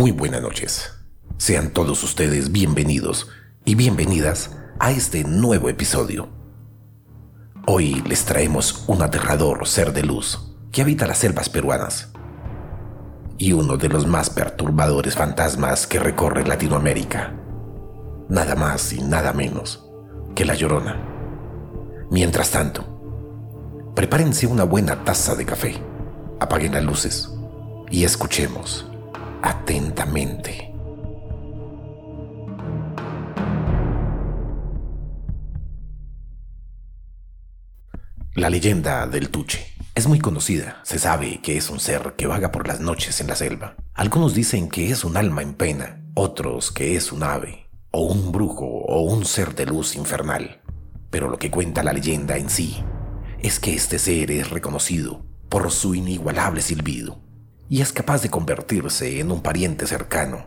Muy buenas noches. Sean todos ustedes bienvenidos y bienvenidas a este nuevo episodio. Hoy les traemos un aterrador ser de luz que habita las selvas peruanas y uno de los más perturbadores fantasmas que recorre Latinoamérica. Nada más y nada menos que la llorona. Mientras tanto, prepárense una buena taza de café, apaguen las luces y escuchemos atentamente. La leyenda del Tuche es muy conocida. Se sabe que es un ser que vaga por las noches en la selva. Algunos dicen que es un alma en pena, otros que es un ave, o un brujo, o un ser de luz infernal. Pero lo que cuenta la leyenda en sí es que este ser es reconocido por su inigualable silbido y es capaz de convertirse en un pariente cercano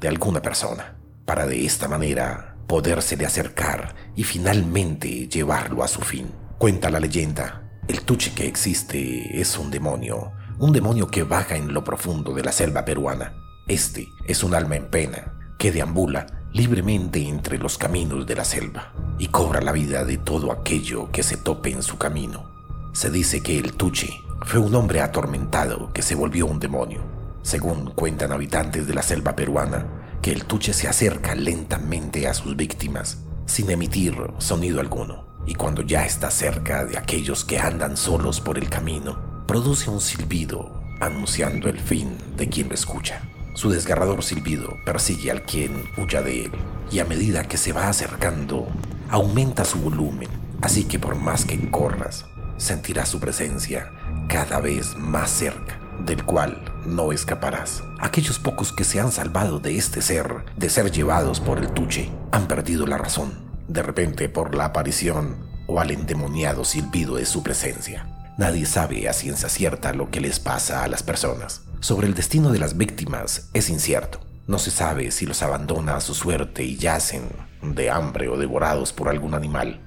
de alguna persona, para de esta manera podérsele acercar y finalmente llevarlo a su fin. Cuenta la leyenda, el tuche que existe es un demonio, un demonio que vaga en lo profundo de la selva peruana. Este es un alma en pena que deambula libremente entre los caminos de la selva y cobra la vida de todo aquello que se tope en su camino. Se dice que el tuche fue un hombre atormentado que se volvió un demonio. Según cuentan habitantes de la selva peruana, que el tuche se acerca lentamente a sus víctimas sin emitir sonido alguno. Y cuando ya está cerca de aquellos que andan solos por el camino, produce un silbido anunciando el fin de quien lo escucha. Su desgarrador silbido persigue al quien huya de él y a medida que se va acercando, aumenta su volumen, así que por más que corras, sentirás su presencia cada vez más cerca, del cual no escaparás. Aquellos pocos que se han salvado de este ser, de ser llevados por el tuche, han perdido la razón, de repente por la aparición o al endemoniado silbido de su presencia. Nadie sabe a ciencia cierta lo que les pasa a las personas. Sobre el destino de las víctimas es incierto. No se sabe si los abandona a su suerte y yacen de hambre o devorados por algún animal,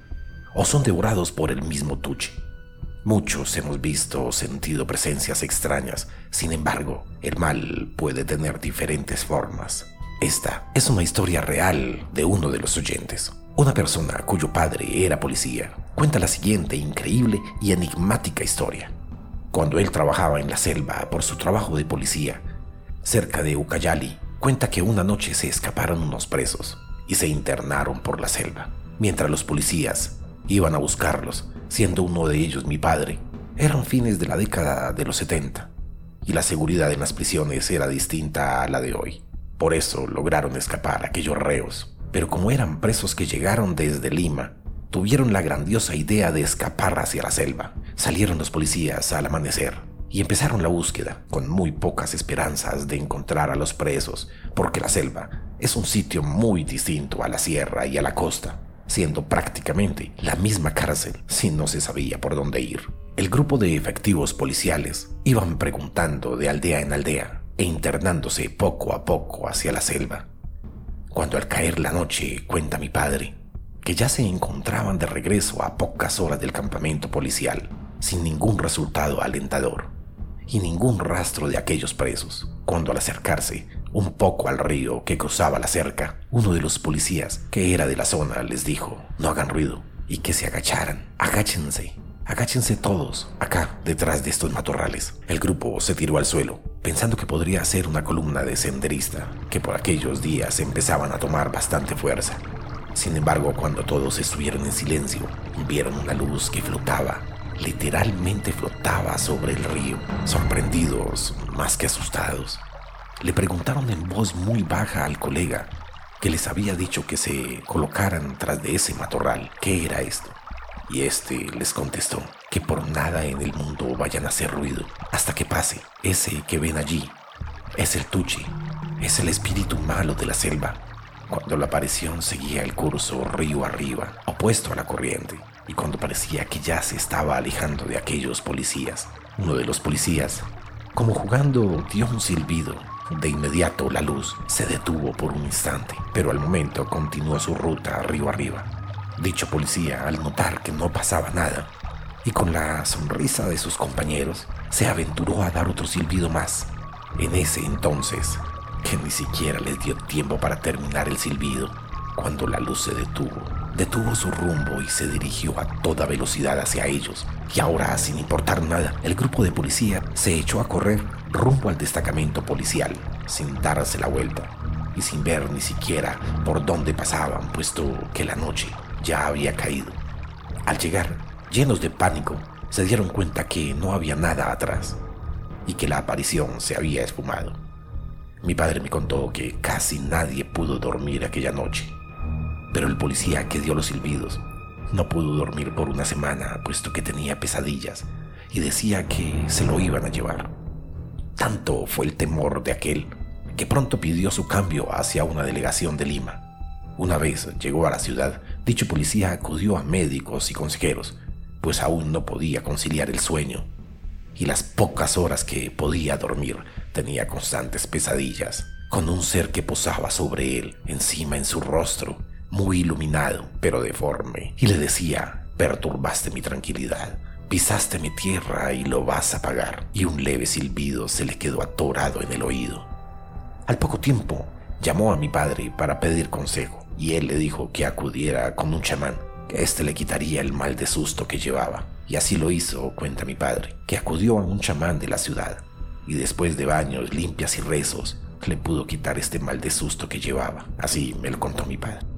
o son devorados por el mismo tuche. Muchos hemos visto o sentido presencias extrañas, sin embargo, el mal puede tener diferentes formas. Esta es una historia real de uno de los oyentes. Una persona cuyo padre era policía cuenta la siguiente increíble y enigmática historia. Cuando él trabajaba en la selva por su trabajo de policía, cerca de Ucayali, cuenta que una noche se escaparon unos presos y se internaron por la selva. Mientras los policías iban a buscarlos, siendo uno de ellos mi padre. Eran fines de la década de los 70 y la seguridad en las prisiones era distinta a la de hoy. Por eso lograron escapar aquellos reos. Pero como eran presos que llegaron desde Lima, tuvieron la grandiosa idea de escapar hacia la selva. Salieron los policías al amanecer y empezaron la búsqueda, con muy pocas esperanzas de encontrar a los presos, porque la selva es un sitio muy distinto a la sierra y a la costa siendo prácticamente la misma cárcel si no se sabía por dónde ir. El grupo de efectivos policiales iban preguntando de aldea en aldea e internándose poco a poco hacia la selva. Cuando al caer la noche, cuenta mi padre, que ya se encontraban de regreso a pocas horas del campamento policial, sin ningún resultado alentador y ningún rastro de aquellos presos, cuando al acercarse un poco al río que cruzaba la cerca, uno de los policías que era de la zona les dijo, no hagan ruido y que se agacharan, agáchense, agáchense todos, acá, detrás de estos matorrales. El grupo se tiró al suelo, pensando que podría ser una columna de senderista, que por aquellos días empezaban a tomar bastante fuerza. Sin embargo, cuando todos estuvieron en silencio, vieron una luz que flotaba, literalmente flotaba sobre el río, sorprendidos más que asustados le preguntaron en voz muy baja al colega que les había dicho que se colocaran tras de ese matorral. ¿Qué era esto? Y este les contestó que por nada en el mundo vayan a hacer ruido hasta que pase. Ese que ven allí es el Tuchi, es el espíritu malo de la selva. Cuando la aparición seguía el curso río arriba, opuesto a la corriente, y cuando parecía que ya se estaba alejando de aquellos policías, uno de los policías, como jugando, dio un silbido de inmediato la luz se detuvo por un instante, pero al momento continuó su ruta río arriba. Dicho policía, al notar que no pasaba nada, y con la sonrisa de sus compañeros, se aventuró a dar otro silbido más. En ese entonces, que ni siquiera les dio tiempo para terminar el silbido cuando la luz se detuvo. Detuvo su rumbo y se dirigió a toda velocidad hacia ellos. Y ahora, sin importar nada, el grupo de policía se echó a correr rumbo al destacamento policial, sin darse la vuelta y sin ver ni siquiera por dónde pasaban, puesto que la noche ya había caído. Al llegar, llenos de pánico, se dieron cuenta que no había nada atrás y que la aparición se había esfumado. Mi padre me contó que casi nadie pudo dormir aquella noche, pero el policía que dio los silbidos no pudo dormir por una semana puesto que tenía pesadillas y decía que se lo iban a llevar. Tanto fue el temor de aquel que pronto pidió su cambio hacia una delegación de Lima. Una vez llegó a la ciudad, dicho policía acudió a médicos y consejeros, pues aún no podía conciliar el sueño y las pocas horas que podía dormir tenía constantes pesadillas, con un ser que posaba sobre él, encima en su rostro, muy iluminado, pero deforme, y le decía, perturbaste mi tranquilidad, pisaste mi tierra y lo vas a pagar, y un leve silbido se le quedó atorado en el oído. Al poco tiempo, llamó a mi padre para pedir consejo, y él le dijo que acudiera con un chamán, que éste le quitaría el mal de susto que llevaba. Y así lo hizo, cuenta mi padre, que acudió a un chamán de la ciudad y después de baños, limpias y rezos, le pudo quitar este mal de susto que llevaba. Así me lo contó mi padre.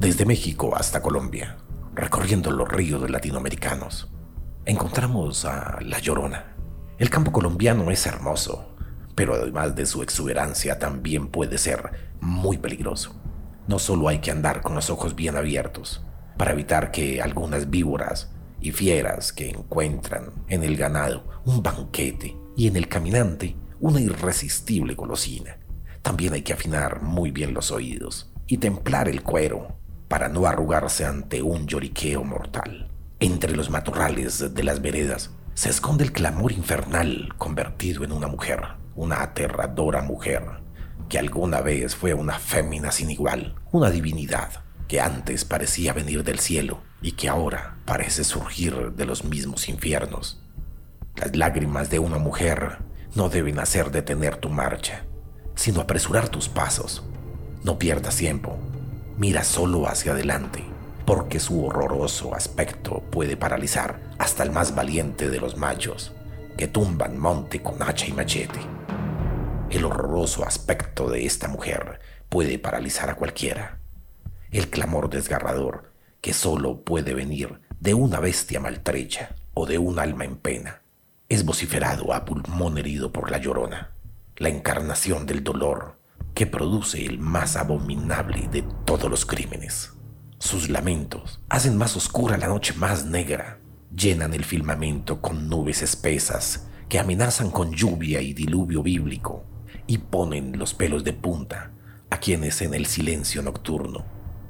Desde México hasta Colombia, recorriendo los ríos latinoamericanos, encontramos a La Llorona. El campo colombiano es hermoso, pero además de su exuberancia también puede ser muy peligroso. No solo hay que andar con los ojos bien abiertos para evitar que algunas víboras y fieras que encuentran en el ganado un banquete y en el caminante una irresistible golosina. También hay que afinar muy bien los oídos y templar el cuero para no arrugarse ante un lloriqueo mortal. Entre los matorrales de las veredas se esconde el clamor infernal convertido en una mujer una aterradora mujer que alguna vez fue una fémina sin igual, una divinidad que antes parecía venir del cielo y que ahora parece surgir de los mismos infiernos. Las lágrimas de una mujer no deben hacer detener tu marcha, sino apresurar tus pasos. No pierdas tiempo, mira solo hacia adelante, porque su horroroso aspecto puede paralizar hasta el más valiente de los machos que tumban monte con hacha y machete. El horroroso aspecto de esta mujer puede paralizar a cualquiera. El clamor desgarrador que solo puede venir de una bestia maltrecha o de un alma en pena es vociferado a pulmón herido por la llorona, la encarnación del dolor que produce el más abominable de todos los crímenes. Sus lamentos hacen más oscura la noche más negra, llenan el firmamento con nubes espesas que amenazan con lluvia y diluvio bíblico y ponen los pelos de punta a quienes en el silencio nocturno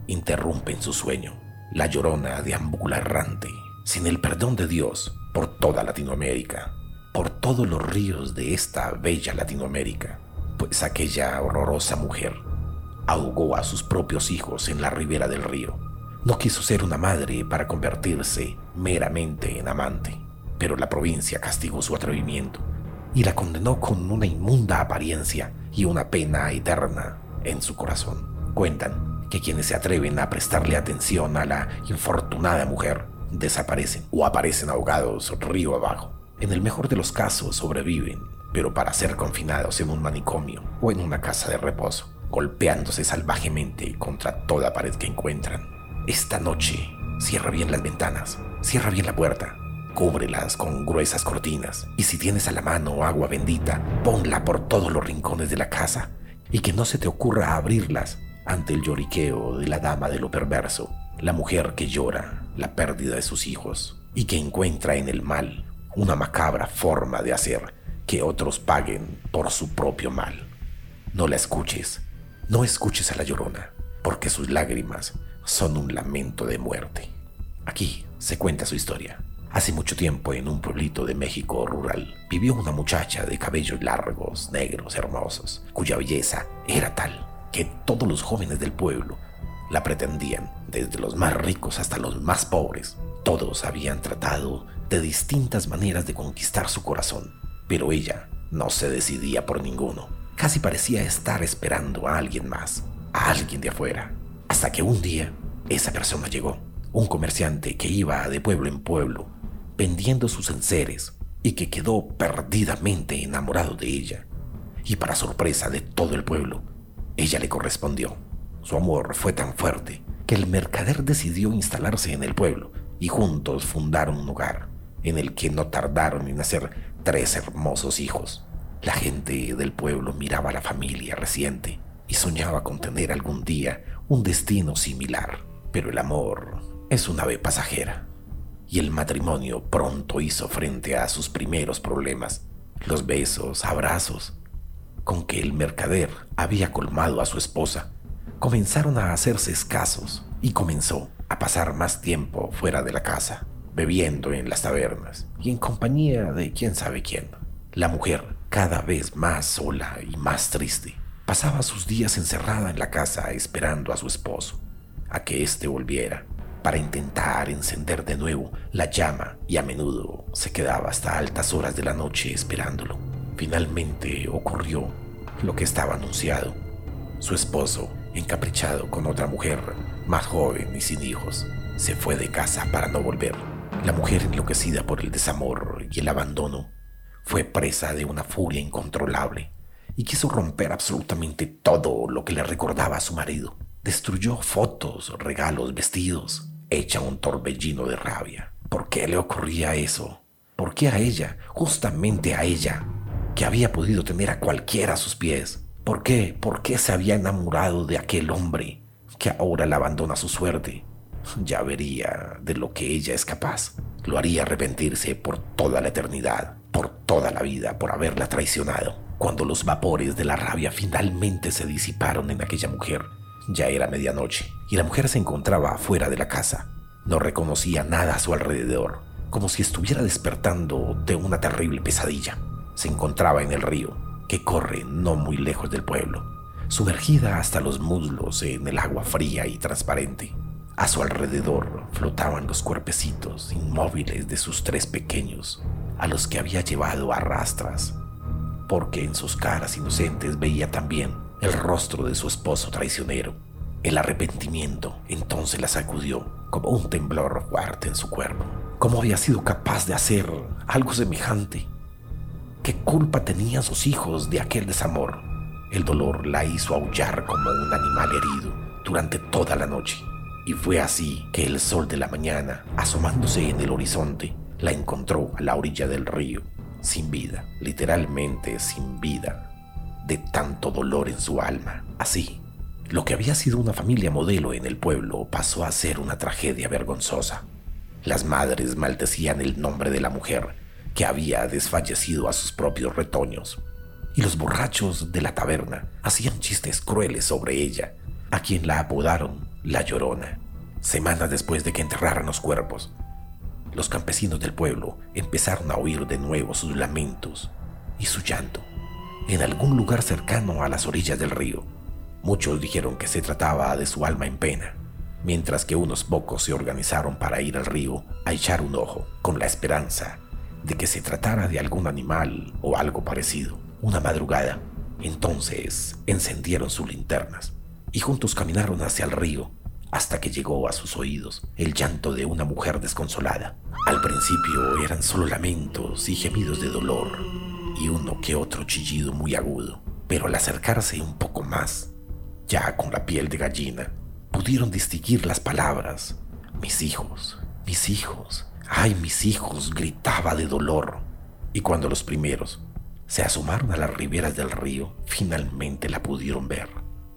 interrumpen su sueño. La llorona deambula errante, sin el perdón de Dios, por toda Latinoamérica, por todos los ríos de esta bella Latinoamérica, pues aquella horrorosa mujer ahogó a sus propios hijos en la ribera del río. No quiso ser una madre para convertirse meramente en amante, pero la provincia castigó su atrevimiento y la condenó con una inmunda apariencia y una pena eterna en su corazón. Cuentan que quienes se atreven a prestarle atención a la infortunada mujer desaparecen o aparecen ahogados río abajo. En el mejor de los casos sobreviven, pero para ser confinados en un manicomio o en una casa de reposo, golpeándose salvajemente contra toda pared que encuentran. Esta noche, cierra bien las ventanas, cierra bien la puerta, Cúbrelas con gruesas cortinas y si tienes a la mano agua bendita, ponla por todos los rincones de la casa y que no se te ocurra abrirlas ante el lloriqueo de la dama de lo perverso, la mujer que llora la pérdida de sus hijos y que encuentra en el mal una macabra forma de hacer que otros paguen por su propio mal. No la escuches, no escuches a la llorona, porque sus lágrimas son un lamento de muerte. Aquí se cuenta su historia. Hace mucho tiempo, en un pueblito de México rural, vivió una muchacha de cabellos largos, negros, hermosos, cuya belleza era tal que todos los jóvenes del pueblo la pretendían, desde los más ricos hasta los más pobres. Todos habían tratado de distintas maneras de conquistar su corazón, pero ella no se decidía por ninguno. Casi parecía estar esperando a alguien más, a alguien de afuera, hasta que un día esa persona llegó, un comerciante que iba de pueblo en pueblo vendiendo sus enseres y que quedó perdidamente enamorado de ella. Y para sorpresa de todo el pueblo, ella le correspondió. Su amor fue tan fuerte que el mercader decidió instalarse en el pueblo y juntos fundaron un hogar en el que no tardaron en nacer tres hermosos hijos. La gente del pueblo miraba a la familia reciente y soñaba con tener algún día un destino similar. Pero el amor es una ave pasajera y el matrimonio pronto hizo frente a sus primeros problemas, los besos, abrazos, con que el mercader había colmado a su esposa, comenzaron a hacerse escasos y comenzó a pasar más tiempo fuera de la casa, bebiendo en las tabernas y en compañía de quién sabe quién. La mujer, cada vez más sola y más triste, pasaba sus días encerrada en la casa esperando a su esposo, a que éste volviera para intentar encender de nuevo la llama y a menudo se quedaba hasta altas horas de la noche esperándolo. Finalmente ocurrió lo que estaba anunciado. Su esposo, encaprichado con otra mujer, más joven y sin hijos, se fue de casa para no volver. La mujer, enloquecida por el desamor y el abandono, fue presa de una furia incontrolable y quiso romper absolutamente todo lo que le recordaba a su marido. Destruyó fotos, regalos, vestidos, hecha un torbellino de rabia. ¿Por qué le ocurría eso? ¿Por qué a ella, justamente a ella, que había podido tener a cualquiera a sus pies? ¿Por qué? ¿Por qué se había enamorado de aquel hombre que ahora la abandona a su suerte? Ya vería de lo que ella es capaz. Lo haría arrepentirse por toda la eternidad, por toda la vida, por haberla traicionado. Cuando los vapores de la rabia finalmente se disiparon en aquella mujer, ya era medianoche y la mujer se encontraba fuera de la casa. No reconocía nada a su alrededor, como si estuviera despertando de una terrible pesadilla. Se encontraba en el río, que corre no muy lejos del pueblo, sumergida hasta los muslos en el agua fría y transparente. A su alrededor flotaban los cuerpecitos inmóviles de sus tres pequeños, a los que había llevado a rastras, porque en sus caras inocentes veía también el rostro de su esposo traicionero. El arrepentimiento entonces la sacudió como un temblor fuerte en su cuerpo. ¿Cómo había sido capaz de hacer algo semejante? ¿Qué culpa tenían sus hijos de aquel desamor? El dolor la hizo aullar como un animal herido durante toda la noche. Y fue así que el sol de la mañana, asomándose en el horizonte, la encontró a la orilla del río, sin vida, literalmente sin vida, de tanto dolor en su alma. Así, lo que había sido una familia modelo en el pueblo pasó a ser una tragedia vergonzosa. Las madres maldecían el nombre de la mujer que había desfallecido a sus propios retoños, y los borrachos de la taberna hacían chistes crueles sobre ella, a quien la apodaron la Llorona. Semanas después de que enterraran los cuerpos, los campesinos del pueblo empezaron a oír de nuevo sus lamentos y su llanto en algún lugar cercano a las orillas del río. Muchos dijeron que se trataba de su alma en pena, mientras que unos pocos se organizaron para ir al río a echar un ojo, con la esperanza de que se tratara de algún animal o algo parecido. Una madrugada, entonces encendieron sus linternas y juntos caminaron hacia el río hasta que llegó a sus oídos el llanto de una mujer desconsolada. Al principio eran solo lamentos y gemidos de dolor, y uno que otro chillido muy agudo, pero al acercarse un poco más, ya con la piel de gallina, pudieron distinguir las palabras. Mis hijos, mis hijos, ay mis hijos, gritaba de dolor. Y cuando los primeros se asomaron a las riberas del río, finalmente la pudieron ver,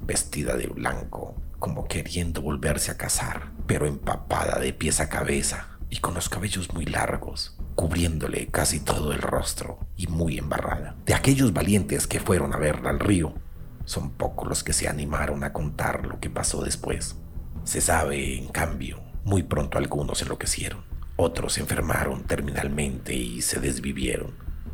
vestida de blanco, como queriendo volverse a casar, pero empapada de pies a cabeza y con los cabellos muy largos, cubriéndole casi todo el rostro y muy embarrada. De aquellos valientes que fueron a verla al río, son pocos los que se animaron a contar lo que pasó después. Se sabe, en cambio, muy pronto algunos enloquecieron, otros se enfermaron terminalmente y se desvivieron,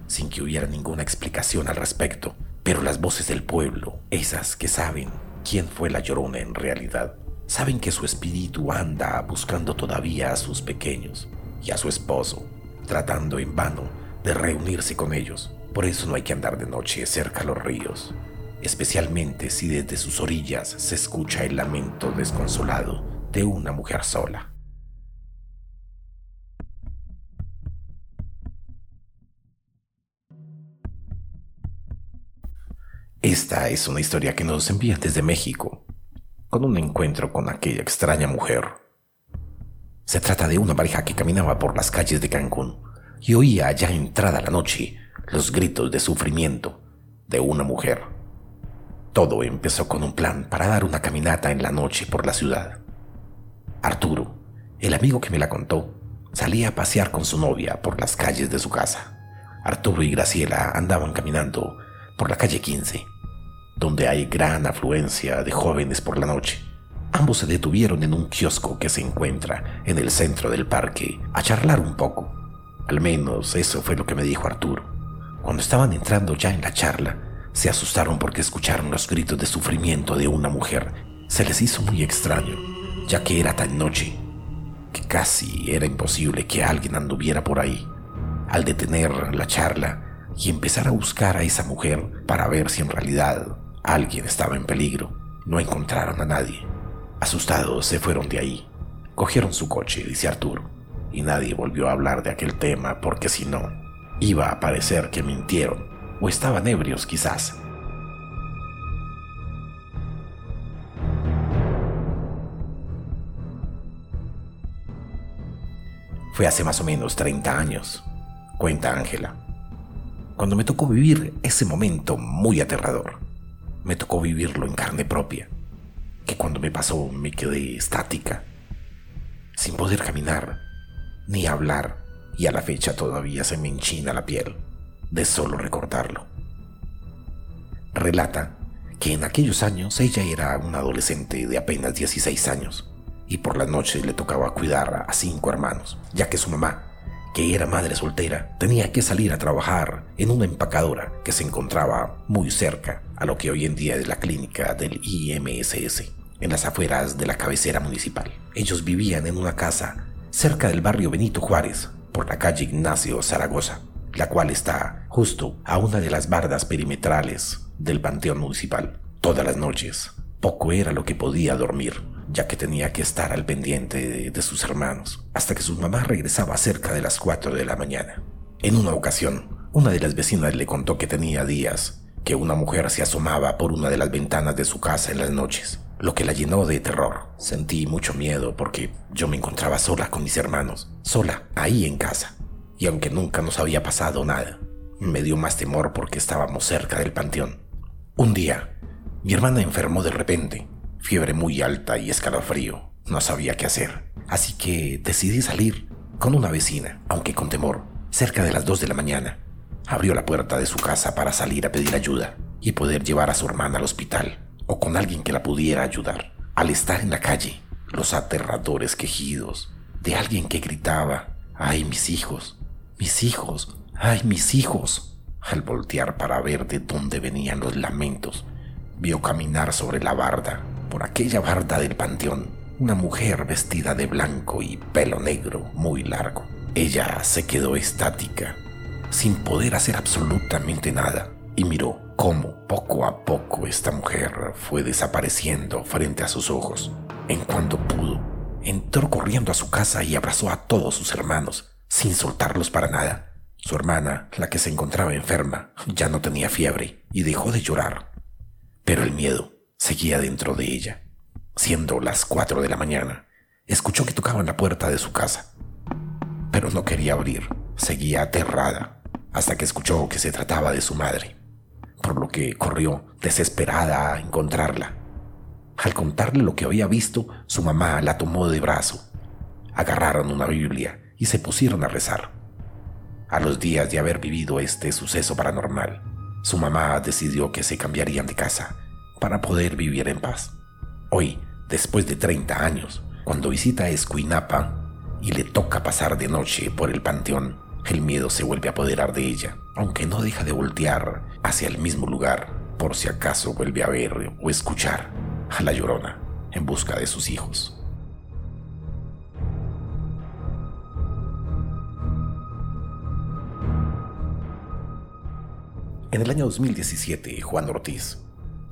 sin que hubiera ninguna explicación al respecto. Pero las voces del pueblo, esas que saben quién fue la llorona en realidad, saben que su espíritu anda buscando todavía a sus pequeños y a su esposo, tratando en vano de reunirse con ellos. Por eso no hay que andar de noche cerca a los ríos, especialmente si desde sus orillas se escucha el lamento desconsolado de una mujer sola. Esta es una historia que nos envía desde México, con un encuentro con aquella extraña mujer. Se trata de una pareja que caminaba por las calles de Cancún y oía ya entrada la noche los gritos de sufrimiento de una mujer. Todo empezó con un plan para dar una caminata en la noche por la ciudad. Arturo, el amigo que me la contó, salía a pasear con su novia por las calles de su casa. Arturo y Graciela andaban caminando por la calle 15, donde hay gran afluencia de jóvenes por la noche. Ambos se detuvieron en un kiosco que se encuentra en el centro del parque a charlar un poco. Al menos eso fue lo que me dijo Arturo. Cuando estaban entrando ya en la charla, se asustaron porque escucharon los gritos de sufrimiento de una mujer. Se les hizo muy extraño, ya que era tan noche, que casi era imposible que alguien anduviera por ahí. Al detener la charla y empezar a buscar a esa mujer para ver si en realidad alguien estaba en peligro, no encontraron a nadie. Asustados se fueron de ahí. Cogieron su coche, dice Arturo, y nadie volvió a hablar de aquel tema porque si no, iba a parecer que mintieron o estaban ebrios quizás. Fue hace más o menos 30 años, cuenta Ángela, cuando me tocó vivir ese momento muy aterrador. Me tocó vivirlo en carne propia, que cuando me pasó me quedé estática, sin poder caminar ni hablar, y a la fecha todavía se me enchina la piel de solo recordarlo. Relata que en aquellos años ella era una adolescente de apenas 16 años y por la noche le tocaba cuidar a cinco hermanos, ya que su mamá que era madre soltera, tenía que salir a trabajar en una empacadora que se encontraba muy cerca a lo que hoy en día es la clínica del IMSS, en las afueras de la cabecera municipal. Ellos vivían en una casa cerca del barrio Benito Juárez, por la calle Ignacio Zaragoza, la cual está justo a una de las bardas perimetrales del panteón municipal. Todas las noches, poco era lo que podía dormir ya que tenía que estar al pendiente de, sus hermanos, hasta que su mamá regresaba cerca de las 4 de la mañana. En una ocasión, una de las vecinas le contó que tenía días que una mujer se asomaba por una de las ventanas de su casa en las noches, lo que la llenó de terror. Sentí mucho miedo porque yo me encontraba sola con mis hermanos, sola, ahí en casa. Y aunque nunca nos había pasado nada, me dio más temor porque estábamos cerca del panteón. Un día, mi hermana enfermó de repente Fiebre muy alta y escalofrío. No sabía qué hacer. Así que decidí salir con una vecina, aunque con temor. Cerca de las 2 de la mañana, abrió la puerta de su casa para salir a pedir ayuda y poder llevar a su hermana al hospital o con alguien que la pudiera ayudar. Al estar en la calle, los aterradores quejidos de alguien que gritaba, ¡ay mis hijos! ¡Mis hijos! ¡ay mis hijos! Al voltear para ver de dónde venían los lamentos, vio caminar sobre la barda por aquella barda del panteón una mujer vestida de blanco y pelo negro muy largo. Ella se quedó estática, sin poder hacer absolutamente nada, y miró cómo poco a poco esta mujer fue desapareciendo frente a sus ojos. En cuanto pudo, entró corriendo a su casa y abrazó a todos sus hermanos, sin soltarlos para nada. Su hermana, la que se encontraba enferma, ya no tenía fiebre y dejó de llorar. Pero el miedo seguía dentro de ella. Siendo las cuatro de la mañana, escuchó que tocaban la puerta de su casa, pero no quería abrir. Seguía aterrada hasta que escuchó que se trataba de su madre, por lo que corrió desesperada a encontrarla. Al contarle lo que había visto, su mamá la tomó de brazo. Agarraron una Biblia y se pusieron a rezar. A los días de haber vivido este suceso paranormal, su mamá decidió que se cambiarían de casa para poder vivir en paz. Hoy, después de 30 años, cuando visita Escuinapa y le toca pasar de noche por el panteón, el miedo se vuelve a apoderar de ella, aunque no deja de voltear hacia el mismo lugar por si acaso vuelve a ver o escuchar a la llorona. en busca de sus hijos. En el año 2017, Juan Ortiz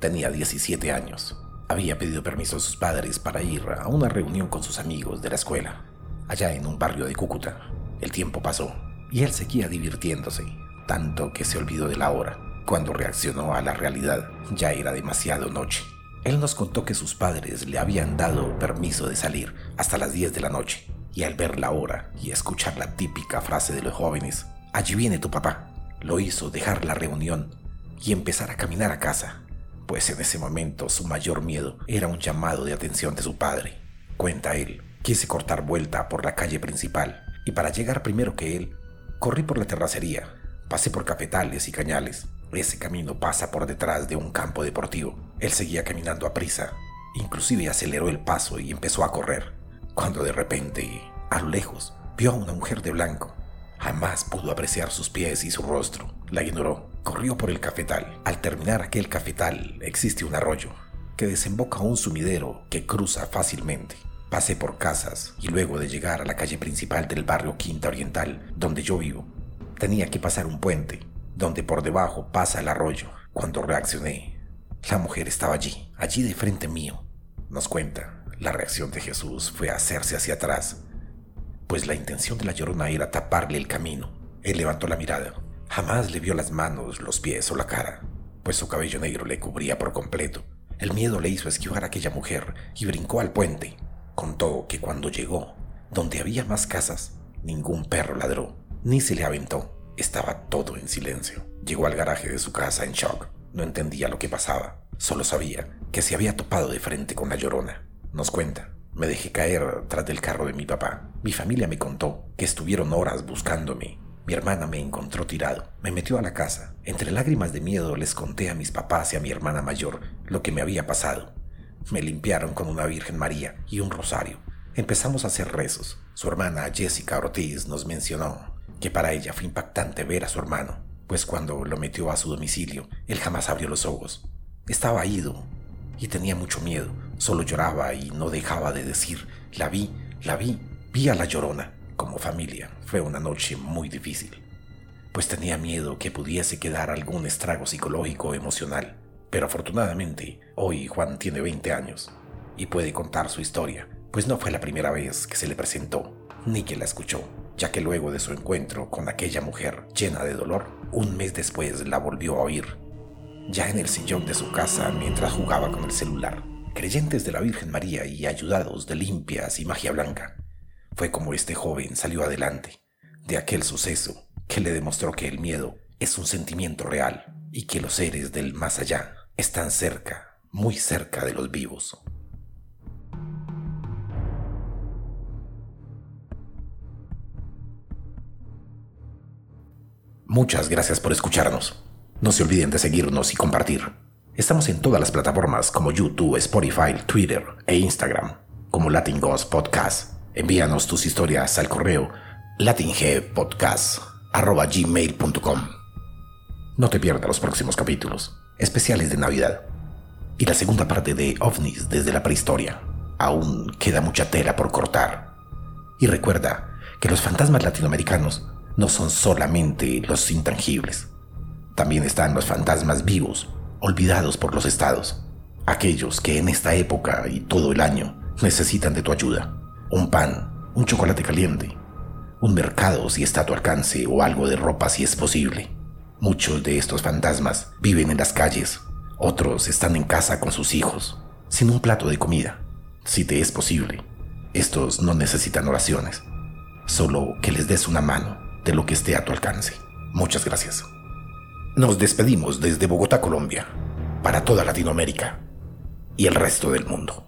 tenía 17 años. Había pedido permiso a sus padres para ir a una reunión con sus amigos de la escuela, allá en un barrio de Cúcuta. El tiempo pasó y él seguía divirtiéndose, tanto que se olvidó de la hora. Cuando reaccionó a la realidad, ya era demasiado noche. Él nos contó que sus padres le habían dado permiso de salir hasta las 10 de la noche, y al ver la hora y escuchar la típica frase de los jóvenes, allí viene tu papá, lo hizo dejar la reunión y empezar a caminar a casa, pues en ese momento su mayor miedo era un llamado de atención de su padre. Cuenta él, quise cortar vuelta por la calle principal y para llegar primero que él, corrí por la terracería, pasé por cafetales y cañales. Ese camino pasa por detrás de un campo deportivo. Él seguía caminando a prisa, inclusive aceleró el paso y empezó a correr, cuando de repente, a lo lejos, vio a una mujer de blanco Jamás pudo apreciar sus pies y su rostro. La ignoró. Corrió por el cafetal. Al terminar aquel cafetal existe un arroyo que desemboca a un sumidero que cruza fácilmente. Pasé por casas y luego de llegar a la calle principal del barrio Quinta Oriental, donde yo vivo, tenía que pasar un puente, donde por debajo pasa el arroyo. Cuando reaccioné, la mujer estaba allí, allí de frente mío. Nos cuenta, la reacción de Jesús fue hacerse hacia atrás pues la intención de la llorona era taparle el camino. Él levantó la mirada. Jamás le vio las manos, los pies o la cara, pues su cabello negro le cubría por completo. El miedo le hizo esquivar a aquella mujer y brincó al puente. Contó que cuando llegó, donde había más casas, ningún perro ladró, ni se le aventó. Estaba todo en silencio. Llegó al garaje de su casa en shock. No entendía lo que pasaba. Solo sabía que se había topado de frente con la llorona. Nos cuenta me dejé caer tras del carro de mi papá. Mi familia me contó que estuvieron horas buscándome. Mi hermana me encontró tirado. Me metió a la casa. Entre lágrimas de miedo les conté a mis papás y a mi hermana mayor lo que me había pasado. Me limpiaron con una Virgen María y un rosario. Empezamos a hacer rezos. Su hermana Jessica Ortiz nos mencionó que para ella fue impactante ver a su hermano, pues cuando lo metió a su domicilio, él jamás abrió los ojos. Estaba ido y tenía mucho miedo. Solo lloraba y no dejaba de decir, la vi, la vi, vi a la llorona. Como familia fue una noche muy difícil, pues tenía miedo que pudiese quedar algún estrago psicológico o emocional. Pero afortunadamente, hoy Juan tiene 20 años y puede contar su historia, pues no fue la primera vez que se le presentó, ni que la escuchó, ya que luego de su encuentro con aquella mujer llena de dolor, un mes después la volvió a oír ya en el sillón de su casa mientras jugaba con el celular. Creyentes de la Virgen María y ayudados de limpias y magia blanca, fue como este joven salió adelante de aquel suceso que le demostró que el miedo es un sentimiento real y que los seres del más allá están cerca, muy cerca de los vivos. Muchas gracias por escucharnos. No se olviden de seguirnos y compartir. Estamos en todas las plataformas como YouTube, Spotify, Twitter e Instagram, como Latin Ghost Podcast. Envíanos tus historias al correo latingpodcast.gmail.com No te pierdas los próximos capítulos, especiales de Navidad. Y la segunda parte de OVNIs desde la prehistoria. Aún queda mucha tela por cortar. Y recuerda que los fantasmas latinoamericanos no son solamente los intangibles también están los fantasmas vivos, olvidados por los estados, aquellos que en esta época y todo el año necesitan de tu ayuda. Un pan, un chocolate caliente, un mercado si está a tu alcance o algo de ropa si es posible. Muchos de estos fantasmas viven en las calles, otros están en casa con sus hijos, sin un plato de comida. Si te es posible, estos no necesitan oraciones, solo que les des una mano de lo que esté a tu alcance. Muchas gracias. Nos despedimos desde Bogotá, Colombia, para toda Latinoamérica y el resto del mundo.